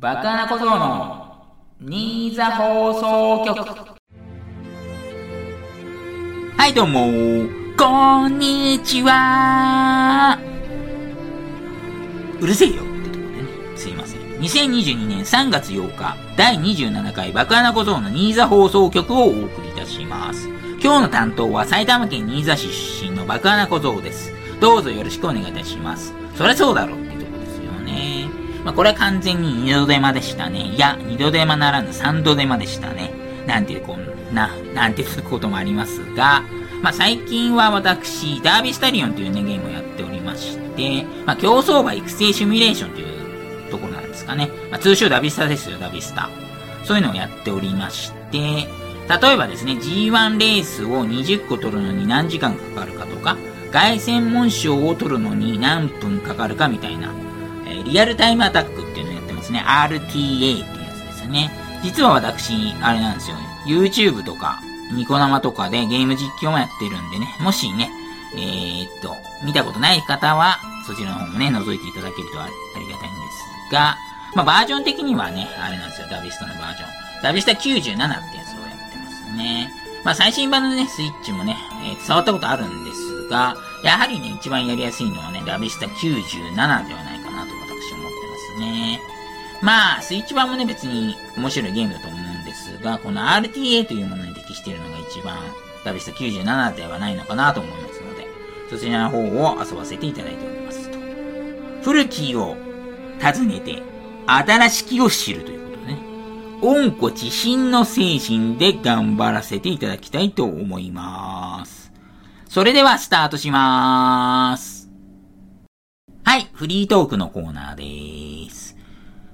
バカな小僧の新座放送局。はいどうも。こんにちは。うるせえよ。ってとこでねすいません2022年3月8日第27回バカな小僧の新座放送局をお送りいたします。今日の担当は埼玉県新座市出身のバカな小僧です。どうぞよろしくお願いいたします。そりゃそうだろ。うまあ、これは完全に二度手間でしたね。いや、二度手間ならぬ三度手間でしたね。なんていう、こんな、なんていうこともありますが、まあ、最近は私、ダービースタリオンというね、ゲームをやっておりまして、まあ、競走馬育成シミュレーションというところなんですかね。まあ、通称ダビスタですよ、ダビスタ。そういうのをやっておりまして、例えばですね、G1 レースを20個取るのに何時間かかるかとか、凱旋門賞を取るのに何分かかるかみたいな、えリアルタイムアタックっていうのをやってますね。RTA っていうやつですね。実は私、あれなんですよ。YouTube とか、ニコ生とかでゲーム実況もやってるんでね。もしね、えー、っと、見たことない方は、そちらの方もね、覗いていただけるとありがたいんですが、まあ、バージョン的にはね、あれなんですよ。ダビスタのバージョン。ダビスタ97ってやつをやってますね。まあ、最新版のね、スイッチもね、えー、触ったことあるんですが、やはりね、一番やりやすいのはね、ダビスタ97ではないね。まあ、スイッチ版もね、別に面白いゲームだと思うんですが、この RTA というものに適しているのが一番、ダビスタ97ではないのかなと思いますので、そちらの方を遊ばせていただいておりますと。古きを訪ねて、新しきを知るということね、温故知新の精神で頑張らせていただきたいと思います。それではスタートしまーす。はい、フリートークのコーナーでーす。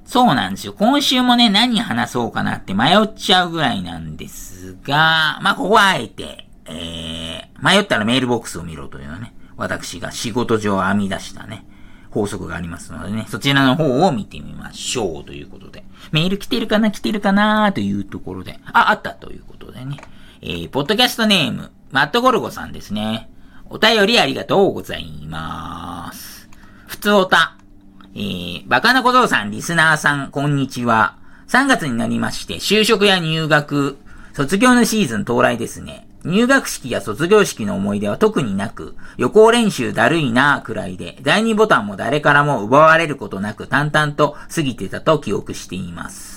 そうなんですよ。今週もね、何話そうかなって迷っちゃうぐらいなんですが、まあ、ここはあえて、えー、迷ったらメールボックスを見ろというのね、私が仕事上編み出したね、法則がありますのでね、そちらの方を見てみましょうということで。メール来てるかな来てるかなというところで、あ、あったということでね。えー、ポッドキャストネーム、マットゴルゴさんですね。お便りありがとうございます。ふつおた。えー、バカな小僧さん、リスナーさん、こんにちは。3月になりまして、就職や入学、卒業のシーズン到来ですね。入学式や卒業式の思い出は特になく、予行練習だるいなぁくらいで、第2ボタンも誰からも奪われることなく淡々と過ぎてたと記憶しています。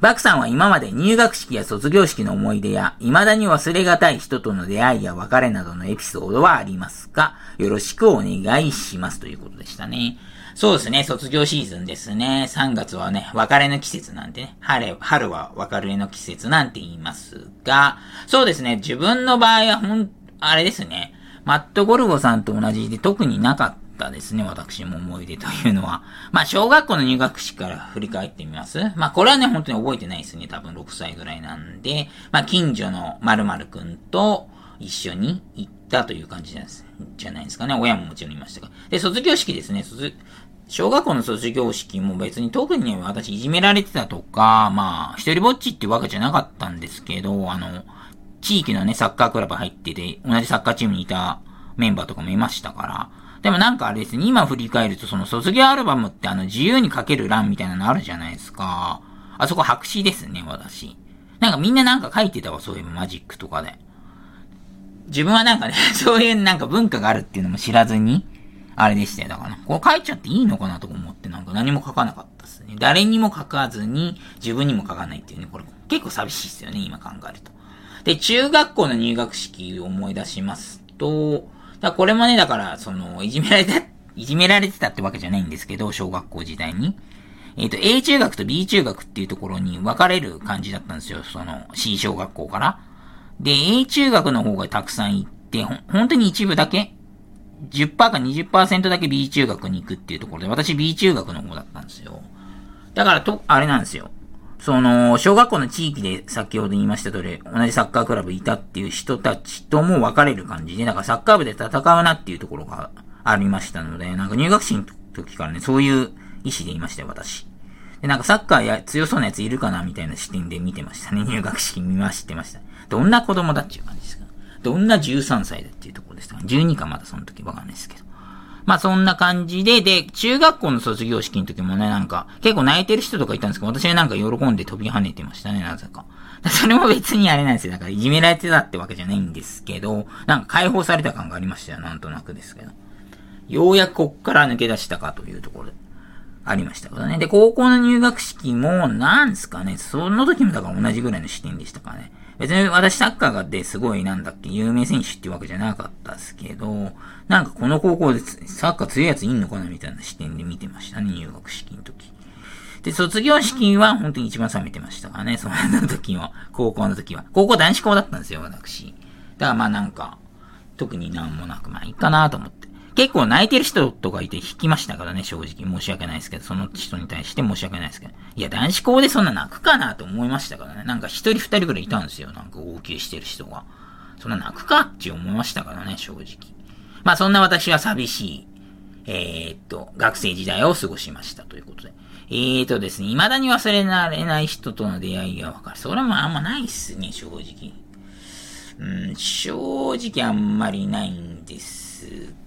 バクさんは今まで入学式や卒業式の思い出や、未だに忘れがたい人との出会いや別れなどのエピソードはありますか？よろしくお願いしますということでしたね。そうですね、卒業シーズンですね。3月はね、別れの季節なんてね、春、春は別れの季節なんて言いますが、そうですね、自分の場合はほん、あれですね、マット・ゴルゴさんと同じで特になかったったですね、私も思い出というのは。まあ、小学校の入学式から振り返ってみます？まあ、これはね、本当に覚えてないですね。多分6歳ぐらいなんで、まあ、近所の〇〇くんと一緒に行ったという感じです。じゃないですかね。親ももちろんいましたが。で、卒業式ですね。卒、小学校の卒業式も別に特に、私いじめられてたとか、まあ、一人ぼっちってわけじゃなかったんですけど、あの、地域のね、サッカークラブ入ってて、同じサッカーチームにいたメンバーとかもいましたから、でもなんかあれですね、今振り返るとその卒業アルバムってあの自由に書ける欄みたいなのあるじゃないですか。あそこ白紙ですね、私。なんかみんななんか書いてたわ、そういうマジックとかで。自分はなんかね、そういうなんか文化があるっていうのも知らずに、あれでしたよ。だから、これ書いちゃっていいのかなと思ってなんか何も書かなかったですね。誰にも書かずに、自分にも書かないっていうね、これ結構寂しいですよね、今考えると。で、中学校の入学式を思い出しますと、だこれもね、だから、その、いじめられた、いじめられてたってわけじゃないんですけど、小学校時代に。えっ、ー、と、A 中学と B 中学っていうところに分かれる感じだったんですよ。その、C 小学校から。で、A 中学の方がたくさん行って、ほ、本当に一部だけ、10%か20%だけ B 中学に行くっていうところで、私 B 中学の方だったんですよ。だからと、あれなんですよ。その、小学校の地域で先ほど言いました通り、同じサッカークラブいたっていう人たちとも分かれる感じで、なんかサッカー部で戦うなっていうところがありましたので、なんか入学式の時からね、そういう意思でいましたよ、私。で、なんかサッカーや強そうなやついるかなみたいな視点で見てましたね。入学式見ましてました。どんな子供だっていう感じですかどんな13歳だっていうところでしたか ?12 かまだその時わかんないですけど。まあそんな感じで、で、中学校の卒業式の時もね、なんか、結構泣いてる人とかいたんですけど、私はなんか喜んで飛び跳ねてましたね、なぜか。それも別にあれなんですよ。だからいじめられてたってわけじゃないんですけど、なんか解放された感がありましたよ、なんとなくですけど。ようやくこっから抜け出したかというところで。ありましたからね。で、高校の入学式も、なんですかね、その時もだから同じぐらいの視点でしたからね。別に私サッカーがですごいなんだっけ、有名選手っていうわけじゃなかったですけど、なんかこの高校でサッカー強いやついんのかなみたいな視点で見てましたね、入学式の時。で、卒業式は本当に一番冷めてましたからね、その時は。高校の時は。高校男子校だったんですよ、私。だからまあなんか、特になんもなく、まあいいかなと思って。結構泣いてる人とかいて引きましたからね、正直。申し訳ないですけど、その人に対して申し訳ないですけど。いや、男子校でそんな泣くかなと思いましたからね。なんか一人二人ぐらいいたんですよ。なんか号泣してる人が。そんな泣くかって思いましたからね、正直。まあそんな私は寂しい、えー、っと、学生時代を過ごしましたということで。えーとですね、未だに忘れられない人との出会いがわかる。それもあんまないっすね、正直。うん、正直あんまりないんです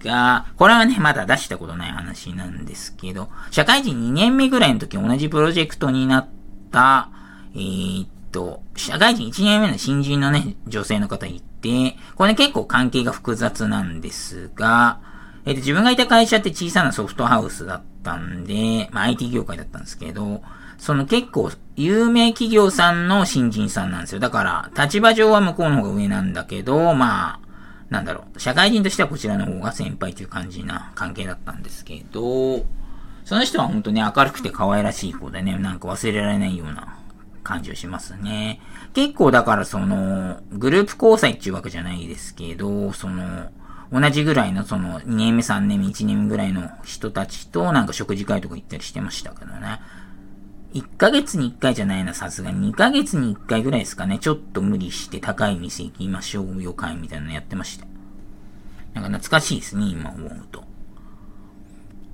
が、これはね、まだ出したことない話なんですけど、社会人2年目ぐらいの時同じプロジェクトになった、えー、っと、社会人1年目の新人のね、女性の方いて、これ、結構関係が複雑なんですが、えっ、と、自分がいた会社って小さなソフトハウスだったんで、まあ IT 業界だったんですけど、その結構有名企業さんの新人さんなんですよ。だから、立場上は向こうの方が上なんだけど、まあ、なんだろう、社会人としてはこちらの方が先輩という感じな関係だったんですけど、その人は本当に明るくて可愛らしい子でね、なんか忘れられないような感じをしますね。結構だからその、グループ交際っていうわけじゃないですけど、その、同じぐらいのその2年目3年目1年目ぐらいの人たちとなんか食事会とか行ったりしてましたけどね。1ヶ月に1回じゃないな、さすがに。2ヶ月に1回ぐらいですかね。ちょっと無理して高い店行きましょうよ会みたいなのやってました。なんか懐かしいですね、今思うと。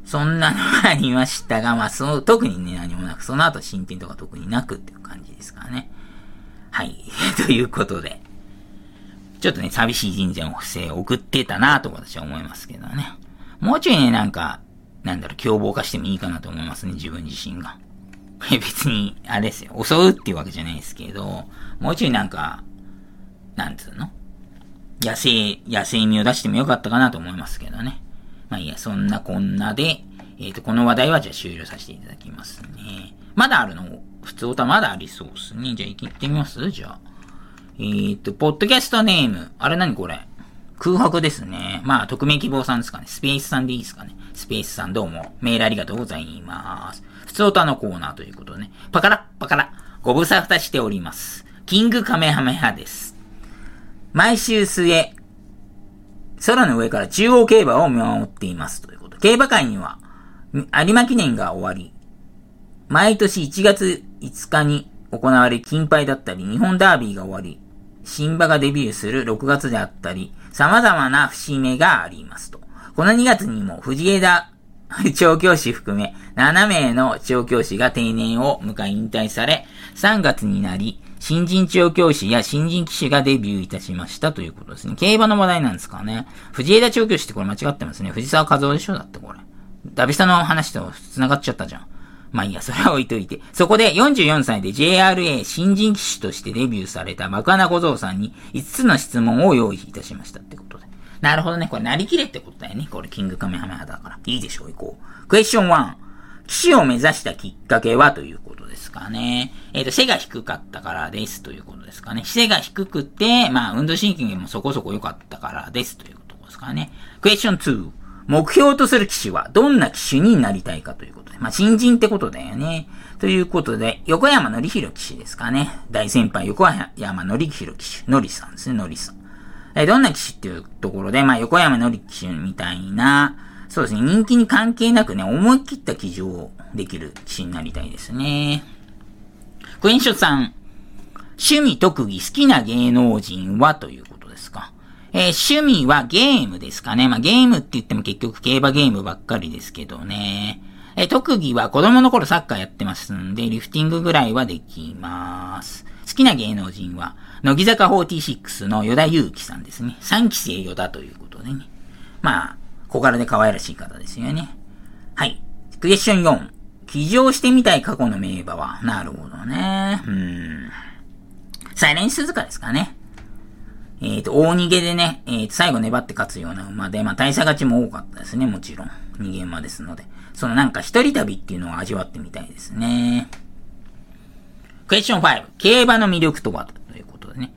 そんなのがありましたが、まあ、その、特にね、何もなく、その後進展とか特になくっていう感じですからね。はい。ということで。ちょっとね、寂しい人生の不正を送ってたなと私は思いますけどね。もうちょいね、なんか、なんだろう、凶暴化してもいいかなと思いますね、自分自身が。別に、あれですよ。襲うっていうわけじゃないですけど、もうちょいなんか、なんつうの？野生、野生味を出してもよかったかなと思いますけどね。まあいいや、そんなこんなで、えっ、ー、と、この話題はじゃあ終了させていただきますね。まだあるの？普通歌まだありそうですね。じゃあ行ってみます？じゃあ。えっ、ー、と、ポッドキャストネーム。あれ何これ？空白ですね。まあ、匿名希望さんですかね。スペースさんでいいですかね。スペースさんどうも。メールありがとうございます。普通歌のコーナーということでね。パカラパカラ。ご無沙汰しております。キングカメハメハです。毎週末、空の上から中央競馬を見守っていますということ。競馬会には、有馬記念が終わり、毎年1月5日に行われ金杯だったり、日本ダービーが終わり、新馬がデビューする6月であったり、様々な節目がありますと。この2月にも藤枝 調教師含め7名の調教師が定年を迎え引退され、3月になり、新人調教師や新人騎手がデビューいたしましたということですね。競馬の話題なんですかね。藤枝調教師ってこれ間違ってますね。藤沢和夫でしょだってこれ。ダビスタの話と繋がっちゃったじゃん。まあいいや、それは置いといて。そこで44歳で JRA 新人騎手としてデビューされた爆穴小僧さんに5つの質問を用意いたしましたってこと。なるほどね。これなりきれってことだよね。これキングカメハメハだから。いいでしょう、行こう。クエスチョン1。騎手を目指したきっかけはということですかね。えっ、ー、と、背が低かったからですということですかね。背が低くて、まあ、運動神経もそこそこ良かったからですということですかね。クエスチョン2。目標とする騎手はどんな騎手になりたいかということで。まあ、新人ってことだよね。ということで、横山のりひろ騎手ですかね。大先輩、横山のりひろ騎手。のりさんですね、のりさん。えどんな騎手っていうところで、まあ、横山のり騎手みたいな、そうですね、人気に関係なくね、思い切った騎乗をできる騎手になりたいですね。クエンショさん、趣味特技好きな芸能人はということですか？えー、趣味はゲームですかね？まあ、ゲームって言っても結局競馬ゲームばっかりですけどね。えー、特技は子供の頃サッカーやってますんで、リフティングぐらいはできます。好きな芸能人は、乃木坂46の与田祐希さんですね。3期生与田ということでね。まあ、小柄で可愛らしい方ですよね。はい。クエスチョン4。起乗してみたい過去の名馬は、なるほどね。うん。サイレンス鈴鹿ですかね。えっ、ー、と、大逃げでね、えっ、ー、と、最後粘って勝つような馬で、まあ、大差勝ちも多かったですね、もちろん。逃げ馬ですので。そのなんか一人旅っていうのを味わってみたいですね。クエスチョン5。競馬の魅力とは？ということでね。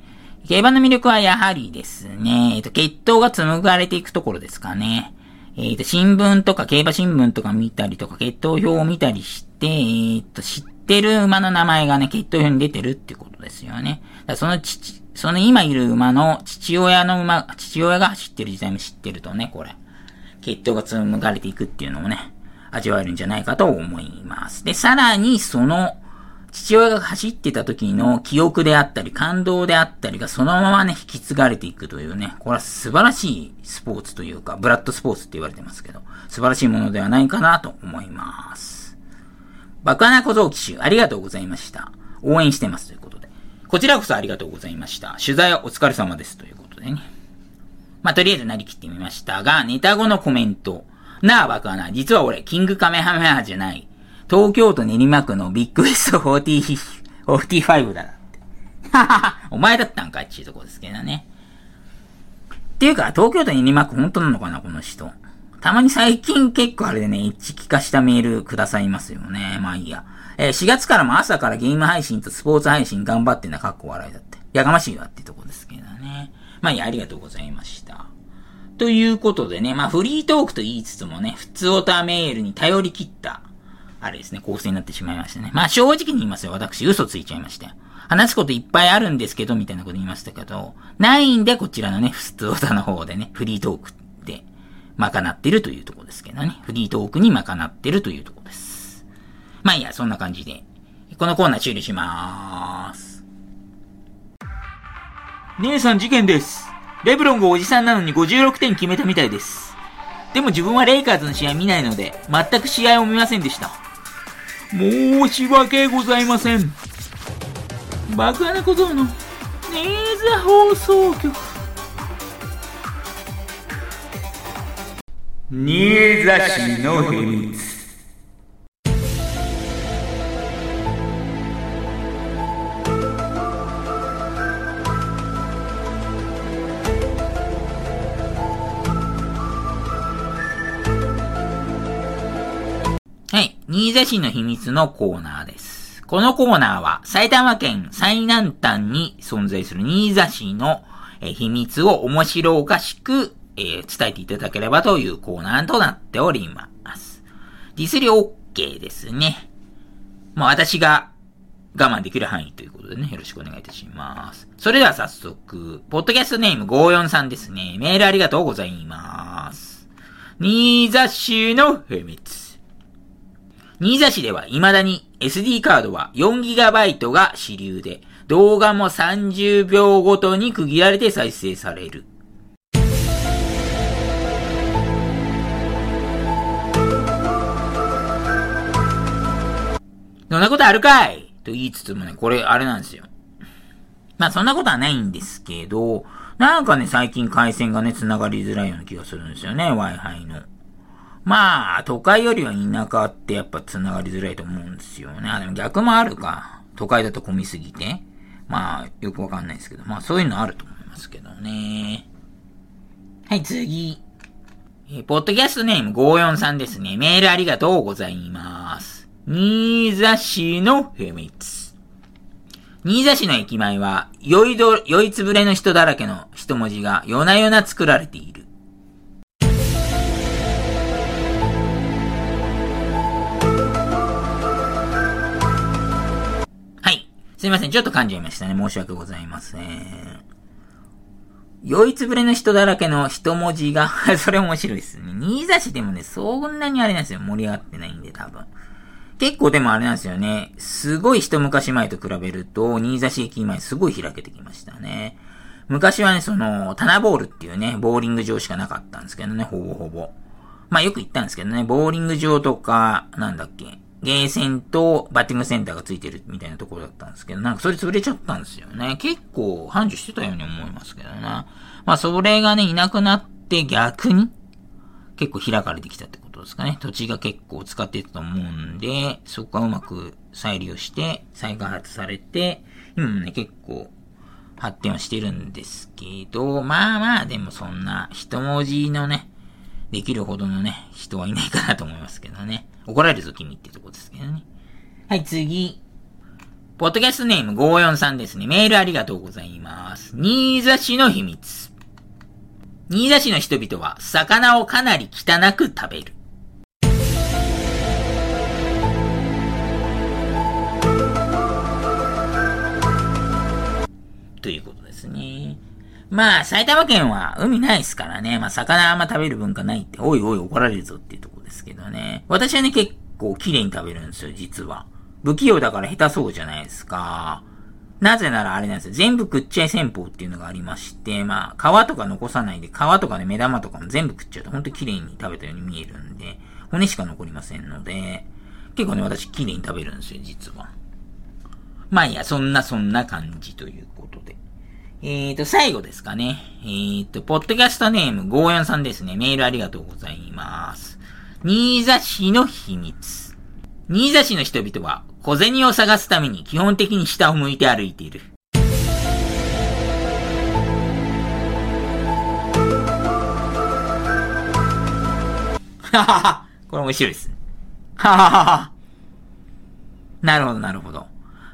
競馬の魅力はやはりですね、えっ、と、血統が紡がれていくところですかね。えっ、と、新聞とか競馬新聞とか見たりとか、血統表を見たりして、えっ、と、知ってる馬の名前がね、血統表に出てるってことですよね。だその父、その今いる馬の父親の馬、父親が走ってる時代も知ってるとね、これ。血統が紡がれていくっていうのもね、味わえるんじゃないかと思います。で、さらにその、父親が走ってた時の記憶であったり、感動であったりがそのままね、引き継がれていくというね、これは素晴らしいスポーツというか、ブラッドスポーツって言われてますけど、素晴らしいものではないかなと思います。爆穴小僧騎手、ありがとうございました。応援してますということで。こちらこそありがとうございました。取材はお疲れ様ですということでね。まあ、とりあえずなりきってみましたが、ネタ後のコメント。なあ、爆穴、実は俺、キングカメハメハじゃない。東京都練馬区のビッグウェスト40 45だって。ははは、お前だったんかっていうとこですけどね。っていうか、東京都練馬区本当なのかな、この人。たまに最近結構あれでね、一致化したメールくださいますよね。まあいいや。えー、4月からも朝からゲーム配信とスポーツ配信頑張ってんだ、かっこ笑いだって。やかましいわってとこですけどね。まあいいや、ありがとうございました。ということでね、まあフリートークと言いつつもね、普通オターメールに頼り切ったあれですね、構成になってしまいましたね。まあ正直に言いますよ、私、嘘ついちゃいましたよ。話すこといっぱいあるんですけど、みたいなこと言いましたけど、ないんで、こちらのね、普通オタの方でね、フリートークで賄ってるというとこですけどね。フリートークに賄ってるというとこです。まあいいや、そんな感じで、このコーナー終了しまーす。姉さん事件です。レブロンがおじさんなのに56点決めたみたいです。でも自分はレイカーズの試合見ないので、全く試合を見ませんでした。申し訳ございません。爆穴小僧のネーザ放送局。新座市の秘密。新座市の秘密のコーナーです。このコーナーは埼玉県最南端に存在する新座市の秘密を面白おかしく、伝えていただければというコーナーとなっております。ディスり OK ですね。まあ私が我慢できる範囲ということでね、よろしくお願いいたします。それでは早速、ポッドキャストネーム54さんですね。メールありがとうございます。新座市の秘密。新座市では未だに SD カードは 4GB が主流で、動画も30秒ごとに区切られて再生される。そんなことあるかい？と言いつつもね、これあれなんですよ。まあそんなことはないんですけど、なんかね、最近回線がね、繋がりづらいような気がするんですよね、Wi-Fi の。まあ、都会よりは田舎ってやっぱ繋がりづらいと思うんですよね。あ、でも逆もあるか。都会だと混みすぎて。まあ、よくわかんないですけど。まあ、そういうのあると思いますけどね。はい、次。え、ポッドキャストネーム543ですね。メールありがとうございます。新座市の秘密。新座市の駅前は、酔いど、酔いつぶれの人だらけの一文字が夜な夜な作られている。すいません、ちょっと噛んじゃいましたね。申し訳ございません。酔いつぶれの人だらけの一文字が それ面白いですね。新座市でもね、そんなにあれなんですよ。盛り上がってないんで、多分。結構でもあれなんですよね。すごい一昔前と比べると、新座市駅前すごい開けてきましたね。昔はね、その、タナボールっていうね、ボーリング場しかなかったんですけどね、ほぼほぼ。まあよく行ったんですけどね、ボーリング場とか、なんだっけ、ゲーセンとバッティングセンターがついてるみたいなところだったんですけど、なんかそれ潰れちゃったんですよね。結構繁盛してたように思いますけどな。まあそれがね、いなくなって逆に、結構開かれてきたってことですかね。土地が結構使ってたと思うんで、そこはうまく再利用して、再開発されて、今もね、結構発展はしてるんですけど、まあまあ、でもそんな一文字のね、できるほどのね、人はいないかなと思いますけどね。怒られるぞ、君ってとこですけどね。はい、次。ポッドキャストネーム543ですね。メールありがとうございます。新座市の秘密。新座市の人々は魚をかなり汚く食べる。ということですね。まあ、埼玉県は海ないですからね。まあ、魚あんま食べる文化ないって、おいおい怒られるぞっていうとこですけどね。私はね、結構綺麗に食べるんですよ、実は。不器用だから下手そうじゃないですか。なぜならあれなんですよ。全部食っちゃい戦法っていうのがありまして、まあ、皮とか残さないで、皮とかね、目玉とかも全部食っちゃうと、ほんと綺麗に食べたように見えるんで、骨しか残りませんので、結構ね、私綺麗に食べるんですよ、実は。まあいや、そんなそんな感じということで。えーと、最後ですかね。えーと、ポッドキャストネーム54さんですね。メールありがとうございます。新座市の秘密。新座市の人々は小銭を探すために基本的に下を向いて歩いている。ははは。これ面白いです。はははは。なるほど、なるほど。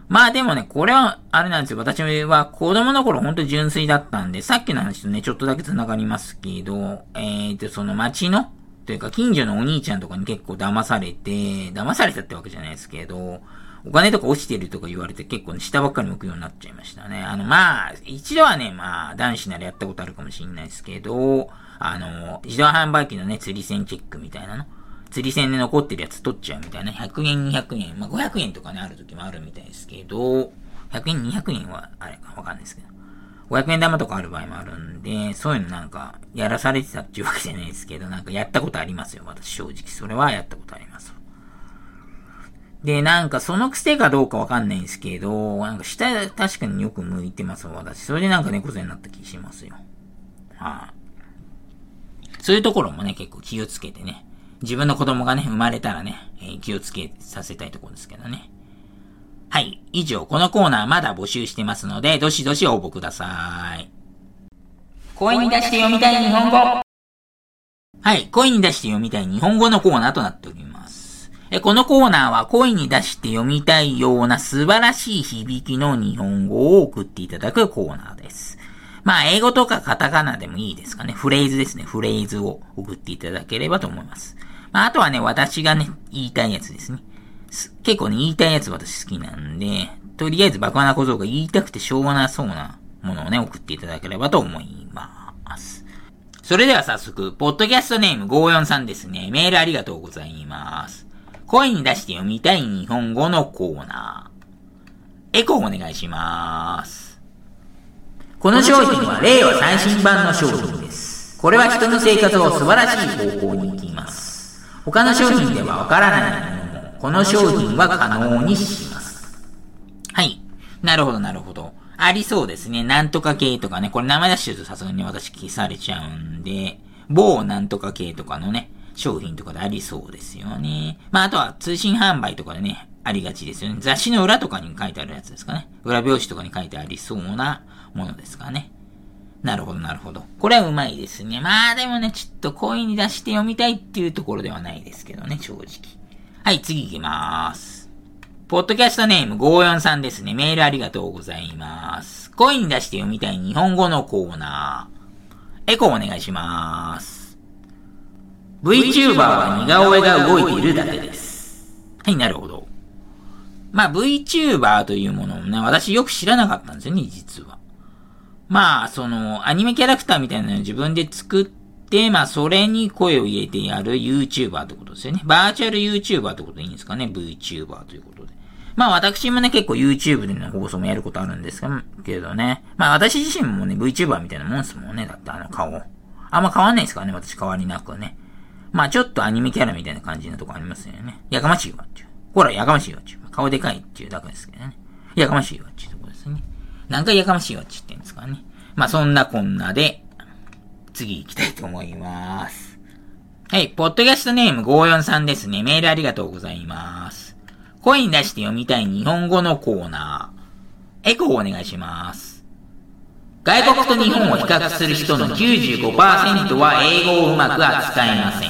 まあでもね、これは、あれなんですよ。私は子供の頃ほんと純粋だったんで、さっきの話とね、ちょっとだけ繋がりますけど、えーと、その街のというか、近所のお兄ちゃんとかに結構騙されて、騙されたってわけじゃないですけど、お金とか落ちてるとか言われて結構ね、下ばっかり向くようになっちゃいましたね。あの、まあ、一度はね、まあ、男子ならやったことあるかもしれないですけど、あの、自動販売機のね、釣り線チェックみたいなの。釣り線で残ってるやつ取っちゃうみたいな。100円、200円、まあ、500円とかね、ある時もあるみたいですけど、100円、200円は、あれかわかんないですけど。500円玉とかある場合もあるんで、そういうのなんか、やらされてたっていうわけじゃないですけど、なんかやったことありますよ、私正直。それはやったことあります。で、なんかその癖かどうかわかんないんですけど、なんか下確かによく向いてますわ私。それでなんか猫背になった気しますよ。はい、あ、そういうところもね、結構気をつけてね。自分の子供がね、生まれたらね、えー、気をつけさせたいところですけどね。はい。以上、このコーナーまだ募集してますので、どしどし応募ください。声に出して読みたい日本語。はい。声に出して読みたい日本語のコーナーとなっております。えこのコーナーは声に出して読みたいような素晴らしい響きの日本語を送っていただくコーナーです。まあ、英語とかカタカナでもいいですかね。フレーズですね。フレーズを送っていただければと思います。まあ、あとはね、私がね、言いたいやつですね。結構ね、言いたいやつ私好きなんで、とりあえずバカな小僧が言いたくてしょうがなそうなものをね、送っていただければと思います。それでは早速、ポッドキャストネーム543ですね。メールありがとうございます。声に出して読みたい日本語のコーナー。エコーお願いします。この商品は令和最新版の商品です。これは人の生活を素晴らしい方向に行きます。他の商品ではわからないこの商品は可能にします。はい。なるほど、なるほど。ありそうですね。なんとか系とかね。これ名前出してるとさすがに私消されちゃうんで、某なんとか系とかのね、商品とかでありそうですよね。まあ、あとは通信販売とかでね、ありがちですよね。雑誌の裏とかに書いてあるやつですかね。裏表紙とかに書いてありそうなものですかね。なるほど、なるほど。これはうまいですね。まあでもね、ちょっと声に出して読みたいっていうところではないですけどね、正直。はい、次行きます。ポッドキャストネーム543ですね。メールありがとうございます。声に出して読みたい日本語のコーナー。エコーお願いします。VTuber は似顔絵が動いているだけです。はい、なるほど。まあ VTuber というものをね、私よく知らなかったんですよね、実は。まあ、その、アニメキャラクターみたいなのを自分で作っで、まあ、それに声を入れてやる YouTuber ってことですよね。バーチャル YouTuber ってことでいいんですかね ?VTuber ということで。まあ、私もね、結構 YouTube での放送もやることあるんですけどね。まあ、私自身もね、VTuber みたいなもんですもんね。だってあの顔。あんま変わんないですからね、私変わりなくね。まあ、ちょっとアニメキャラみたいな感じのとこありますよね。やかましいわっていう。ほら、やかましいわっていう。顔でかいっていうだけですけどね。やかましいわっていうとこですね。何回やかましいわって言ってんですかね。まあ、そんなこんなで、次行きたいと思います。はい、ポッドキャストネーム543ですね。メールありがとうございます。声に出して読みたい日本語のコーナー。エコーお願いします。外国と日本を比較する人の95%は英語をうまく扱えません。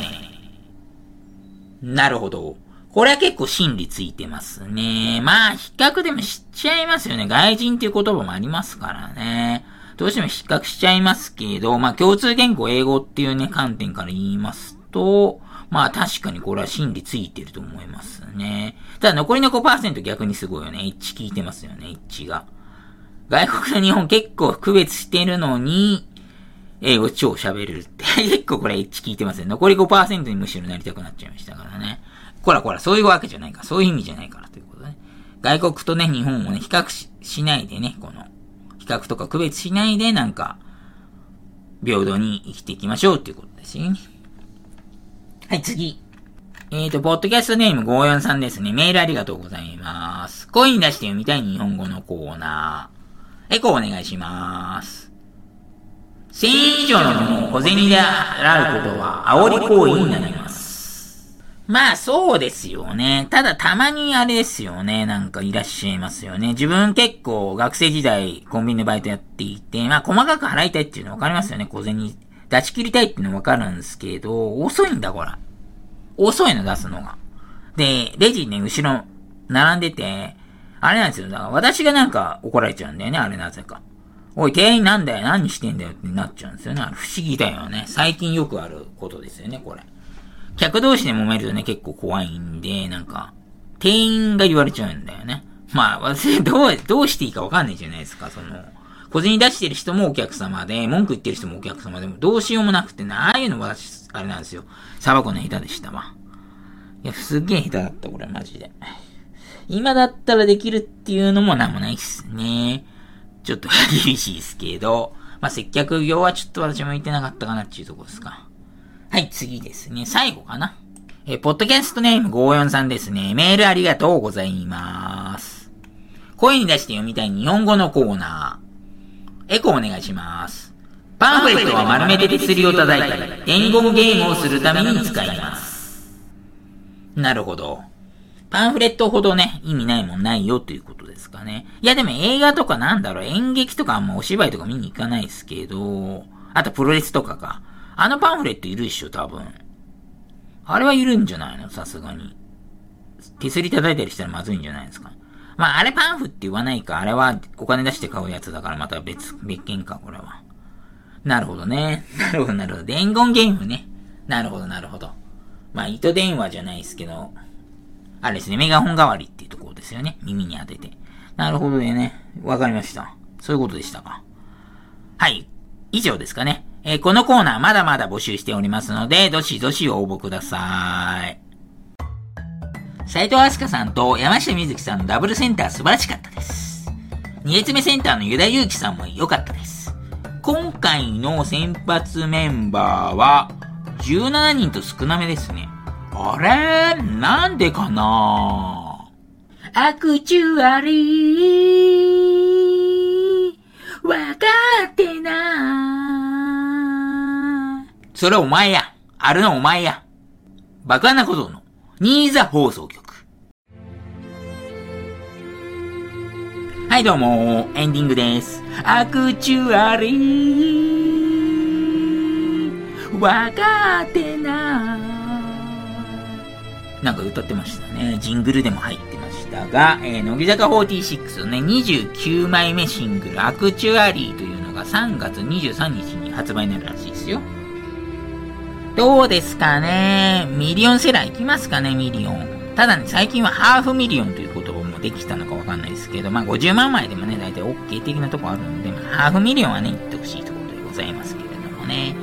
なるほど。これは結構真理ついてますね。まあ、比較でも知っちゃいますよね。外人っていう言葉もありますからね。どうしても比較しちゃいますけど、まあ共通言語英語っていうね、観点から言いますと、まあ確かにこれは真理ついてると思いますね。ただ残りの5%逆にすごいよね。一致聞いてますよね、一致が。外国と日本結構区別してるのに、英語超喋れるって。結構これ一致聞いてますよ。残り5%にむしろなりたくなっちゃいましたからね。こらこら、そういうわけじゃないか。そういう意味じゃないからということね。外国とね、日本をね、比較しないでね、この、比較とか区別しないで、なんか、平等に生きていきましょうっていうことですよね。はい、次。えっ、ー、と、ポッドキャストネーム543ですね。メールありがとうございます。声に出して読みたい日本語のコーナー。エコーお願いします。1000円以上の小銭で洗うことは煽り行為になります。まあそうですよね。ただたまにあれですよね。なんかいらっしゃいますよね。自分結構学生時代コンビニでバイトやっていて、まあ細かく払いたいっていうのわかりますよね。小銭出し切りたいっていうのわかるんですけど、遅いんだ、こら。遅いの出すのが。で、レジね、後ろ、並んでて、あれなんですよ。だから私がなんか怒られちゃうんだよね、あれなぜか。おい、店員なんだよ、何してんだよってなっちゃうんですよね。不思議だよね。最近よくあることですよね、これ。客同士で揉めるとね、結構怖いんで、なんか、店員が言われちゃうんだよね。まあ、私、どう、どうしていいかわかんないじゃないですか、その、小銭出してる人もお客様で、文句言ってる人もお客様でも、どうしようもなくてね、ああいうの私、あれなんですよ。砂漠の下手でしたわ。いや、すっげえ下手だった、これ、マジで。今だったらできるっていうのもなんもないっすね。ちょっと厳しいですけど、まあ、接客業はちょっと私も言ってなかったかなっていうとこですか。はい、次ですね。最後かな。えポッドキャストネーム543ですね。メールありがとうございます。声に出して読みたい日本語のコーナー。エコお願いします。パンフレットは丸めて手すりを叩いたり、伝言ゲームをするために使います。なるほど。パンフレットほどね、意味ないもんないよということですかね。いやでも映画とかなんだろう、演劇とかあんまお芝居とか見に行かないですけど、あとプロレスとかか。あのパンフレットいるでしょ、多分。あれはいるんじゃないの？さすがに。手すり叩いたりしたらまずいんじゃないですか？まあ、あれパンフって言わないか。あれはお金出して買うやつだからまた別、別件か、これは。なるほどね。なるほど、なるほど。伝言ゲームね。なるほど、なるほど。まあ、糸電話じゃないですけど、あれですね、メガホン代わりっていうところですよね。耳に当てて。なるほどね。わかりました。そういうことでしたか。はい。以上ですかね。えー、このコーナーまだまだ募集しておりますので、どしどし応募ください。斉藤飛鳥さんと山下美月さんのダブルセンター素晴らしかったです。二列目センターのユダユウキさんも良かったです。今回の先発メンバーは17人と少なめですね。あれ？なんでかな？アクチュアリー、わかってないそれお前や。あるのお前や。バカなことの新座放送局。はい、どうも、エンディングです。アクチュアリー、わかってななんか歌ってましたね。ジングルでも入ってましたが、えー、乃木坂46のね、29枚目シングル、アクチュアリーというのが3月23日に発売になるらしいですよ。どうですかね？ミリオンセラー行きますかね？ミリオン。ただね、最近はハーフミリオンという言葉もできたのかわかんないですけど、まあ50万枚でもね、大体 OK 的なとこあるんで、まあ、ハーフミリオンはね、行ってほしいところでございますけれどもね。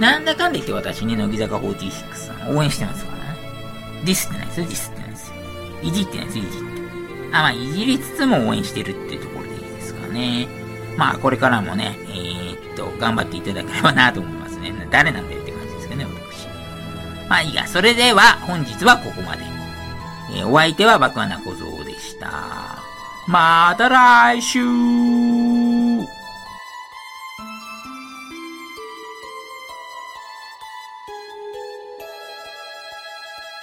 なんだかんだ言って私ね、乃木坂46さん応援してますからね。ディスってないですよ、ディスってないですよ。いじってないですよ、いじって。あ、まあ、いじりつつも応援してるっていうところでいいですかね。まあ、これからもね、えー、っと、頑張っていただければなと思いますね。誰なんだよまあいいや、それでは本日はここまで。えー、お相手は爆穴小僧でした。また来週